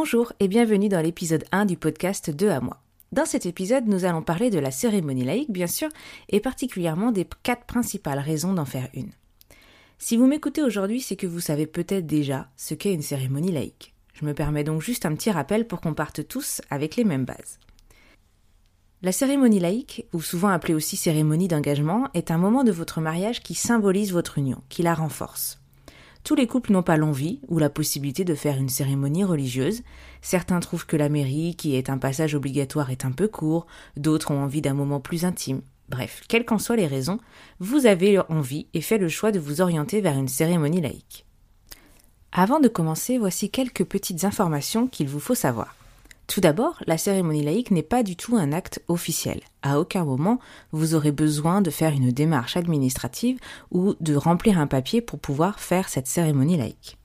Bonjour et bienvenue dans l'épisode 1 du podcast 2 à moi. Dans cet épisode, nous allons parler de la cérémonie laïque, bien sûr, et particulièrement des quatre principales raisons d'en faire une. Si vous m'écoutez aujourd'hui, c'est que vous savez peut-être déjà ce qu'est une cérémonie laïque. Je me permets donc juste un petit rappel pour qu'on parte tous avec les mêmes bases. La cérémonie laïque, ou souvent appelée aussi cérémonie d'engagement, est un moment de votre mariage qui symbolise votre union, qui la renforce. Tous les couples n'ont pas l'envie ou la possibilité de faire une cérémonie religieuse. Certains trouvent que la mairie, qui est un passage obligatoire, est un peu court, d'autres ont envie d'un moment plus intime. Bref, quelles qu'en soient les raisons, vous avez envie et fait le choix de vous orienter vers une cérémonie laïque. Avant de commencer, voici quelques petites informations qu'il vous faut savoir. Tout d'abord, la cérémonie laïque n'est pas du tout un acte officiel. À aucun moment, vous aurez besoin de faire une démarche administrative ou de remplir un papier pour pouvoir faire cette cérémonie laïque.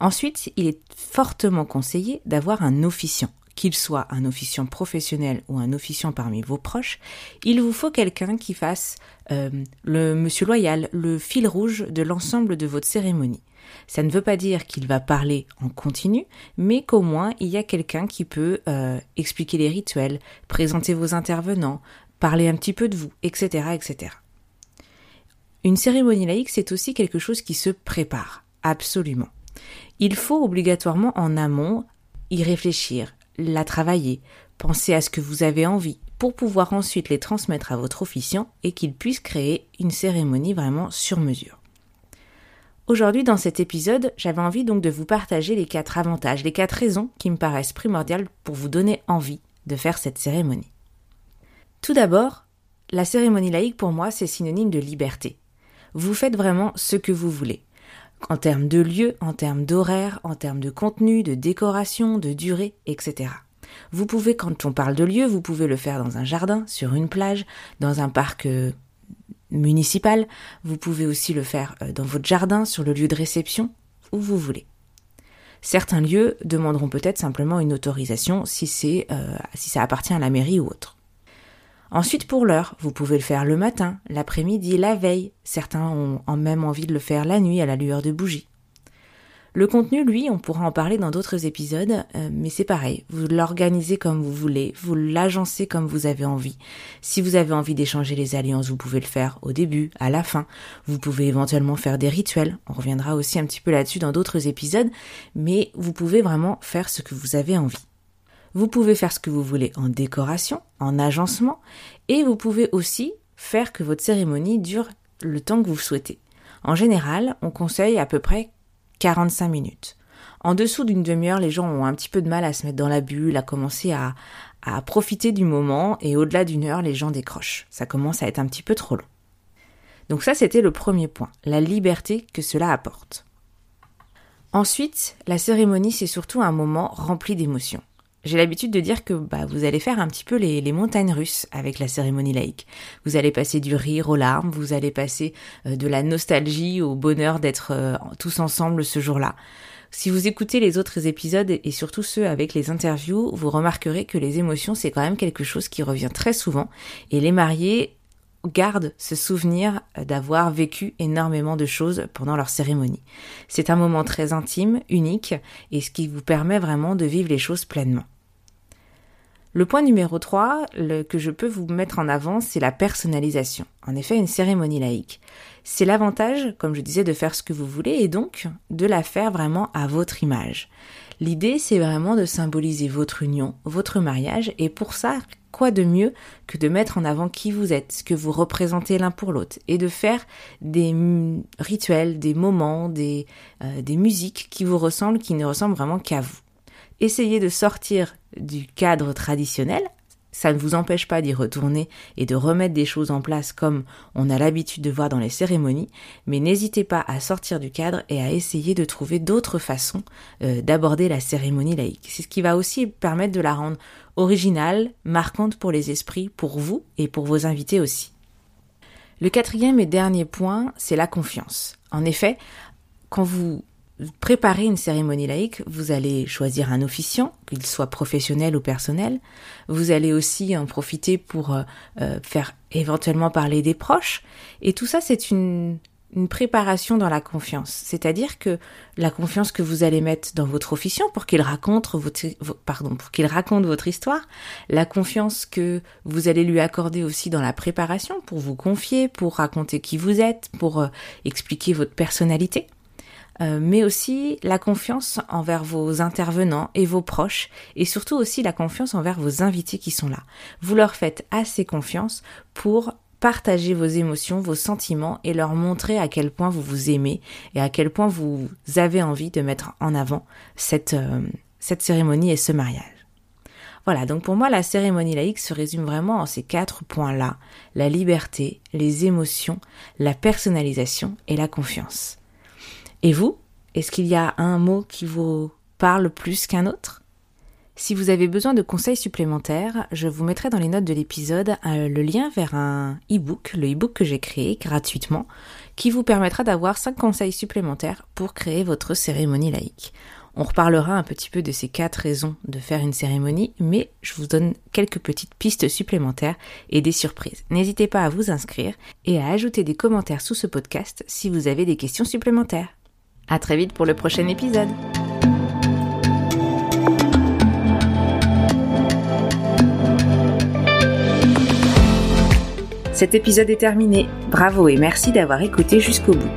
Ensuite, il est fortement conseillé d'avoir un officiant. Qu'il soit un officiant professionnel ou un officiant parmi vos proches, il vous faut quelqu'un qui fasse euh, le monsieur loyal, le fil rouge de l'ensemble de votre cérémonie. Ça ne veut pas dire qu'il va parler en continu, mais qu'au moins il y a quelqu'un qui peut euh, expliquer les rituels, présenter vos intervenants, parler un petit peu de vous, etc., etc. Une cérémonie laïque, c'est aussi quelque chose qui se prépare, absolument. Il faut obligatoirement en amont y réfléchir, la travailler, penser à ce que vous avez envie, pour pouvoir ensuite les transmettre à votre officiant et qu'il puisse créer une cérémonie vraiment sur mesure. Aujourd'hui, dans cet épisode, j'avais envie donc de vous partager les quatre avantages, les quatre raisons qui me paraissent primordiales pour vous donner envie de faire cette cérémonie. Tout d'abord, la cérémonie laïque pour moi, c'est synonyme de liberté. Vous faites vraiment ce que vous voulez. En termes de lieu, en termes d'horaire, en termes de contenu, de décoration, de durée, etc. Vous pouvez, quand on parle de lieu, vous pouvez le faire dans un jardin, sur une plage, dans un parc euh, municipal. Vous pouvez aussi le faire euh, dans votre jardin, sur le lieu de réception, où vous voulez. Certains lieux demanderont peut-être simplement une autorisation si c'est euh, si ça appartient à la mairie ou autre. Ensuite, pour l'heure, vous pouvez le faire le matin, l'après-midi, la veille. Certains ont même envie de le faire la nuit à la lueur de bougies. Le contenu, lui, on pourra en parler dans d'autres épisodes, euh, mais c'est pareil, vous l'organisez comme vous voulez, vous l'agencez comme vous avez envie. Si vous avez envie d'échanger les alliances, vous pouvez le faire au début, à la fin. Vous pouvez éventuellement faire des rituels, on reviendra aussi un petit peu là-dessus dans d'autres épisodes, mais vous pouvez vraiment faire ce que vous avez envie. Vous pouvez faire ce que vous voulez en décoration, en agencement, et vous pouvez aussi faire que votre cérémonie dure le temps que vous souhaitez. En général, on conseille à peu près 45 minutes. En dessous d'une demi-heure, les gens ont un petit peu de mal à se mettre dans la bulle, à commencer à, à profiter du moment, et au-delà d'une heure, les gens décrochent. Ça commence à être un petit peu trop long. Donc ça, c'était le premier point, la liberté que cela apporte. Ensuite, la cérémonie, c'est surtout un moment rempli d'émotions. J'ai l'habitude de dire que bah, vous allez faire un petit peu les, montagnes russes avec la cérémonie laïque. Vous allez passer du rire aux larmes, vous allez passer euh, de la nostalgie au bonheur d'être euh, tous ensemble ce jour-là. Si vous écoutez les autres épisodes et surtout ceux avec les interviews, vous remarquerez que les émotions, c'est quand même quelque chose qui revient très souvent et les mariés gardent ce souvenir euh, d'avoir vécu énormément de choses pendant leur cérémonie. C'est un moment très intime, unique, et ce qui vous permet vraiment de vivre les choses pleinement. Le point numéro 3 le, que je peux vous mettre en avant, c'est la personnalisation. En effet, une cérémonie laïque. C'est l'avantage, comme je disais, de faire ce que vous voulez et donc de la faire vraiment à votre image. L'idée, c'est vraiment de symboliser votre union, votre mariage, et pour ça, quoi de mieux que de mettre en avant qui vous êtes, ce que vous représentez l'un pour l'autre, et de faire des rituels, des moments, des, euh, des musiques qui vous ressemblent, qui ne ressemblent vraiment qu'à vous. Essayez de sortir du cadre traditionnel, ça ne vous empêche pas d'y retourner et de remettre des choses en place comme on a l'habitude de voir dans les cérémonies, mais n'hésitez pas à sortir du cadre et à essayer de trouver d'autres façons euh, d'aborder la cérémonie laïque. C'est ce qui va aussi permettre de la rendre originale, marquante pour les esprits, pour vous et pour vos invités aussi. Le quatrième et dernier point, c'est la confiance. En effet, quand vous préparer une cérémonie laïque, vous allez choisir un officiant, qu'il soit professionnel ou personnel. Vous allez aussi en profiter pour euh, euh, faire éventuellement parler des proches. Et tout ça, c'est une, une préparation dans la confiance. C'est-à-dire que la confiance que vous allez mettre dans votre officiant pour qu'il raconte votre, pardon, pour qu'il raconte votre histoire, la confiance que vous allez lui accorder aussi dans la préparation pour vous confier, pour raconter qui vous êtes, pour euh, expliquer votre personnalité. Euh, mais aussi la confiance envers vos intervenants et vos proches, et surtout aussi la confiance envers vos invités qui sont là. Vous leur faites assez confiance pour partager vos émotions, vos sentiments et leur montrer à quel point vous vous aimez et à quel point vous avez envie de mettre en avant cette, euh, cette cérémonie et ce mariage. Voilà, donc pour moi, la cérémonie laïque se résume vraiment en ces quatre points-là. La liberté, les émotions, la personnalisation et la confiance. Et vous, est-ce qu'il y a un mot qui vous parle plus qu'un autre? Si vous avez besoin de conseils supplémentaires, je vous mettrai dans les notes de l'épisode euh, le lien vers un e-book, le e-book que j'ai créé gratuitement, qui vous permettra d'avoir 5 conseils supplémentaires pour créer votre cérémonie laïque. On reparlera un petit peu de ces quatre raisons de faire une cérémonie, mais je vous donne quelques petites pistes supplémentaires et des surprises. N'hésitez pas à vous inscrire et à ajouter des commentaires sous ce podcast si vous avez des questions supplémentaires. À très vite pour le prochain épisode. Cet épisode est terminé. Bravo et merci d'avoir écouté jusqu'au bout.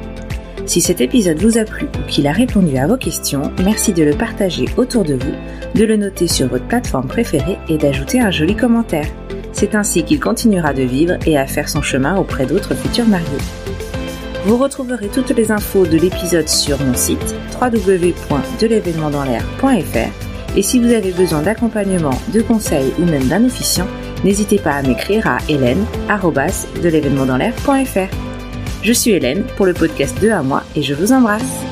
Si cet épisode vous a plu ou qu'il a répondu à vos questions, merci de le partager autour de vous, de le noter sur votre plateforme préférée et d'ajouter un joli commentaire. C'est ainsi qu'il continuera de vivre et à faire son chemin auprès d'autres futurs mariés. Vous retrouverez toutes les infos de l'épisode sur mon site www.delévénementdanslair.fr et si vous avez besoin d'accompagnement, de conseils ou même d'un officiant, n'hésitez pas à m'écrire à hélène.de Je suis Hélène pour le podcast 2 à moi et je vous embrasse.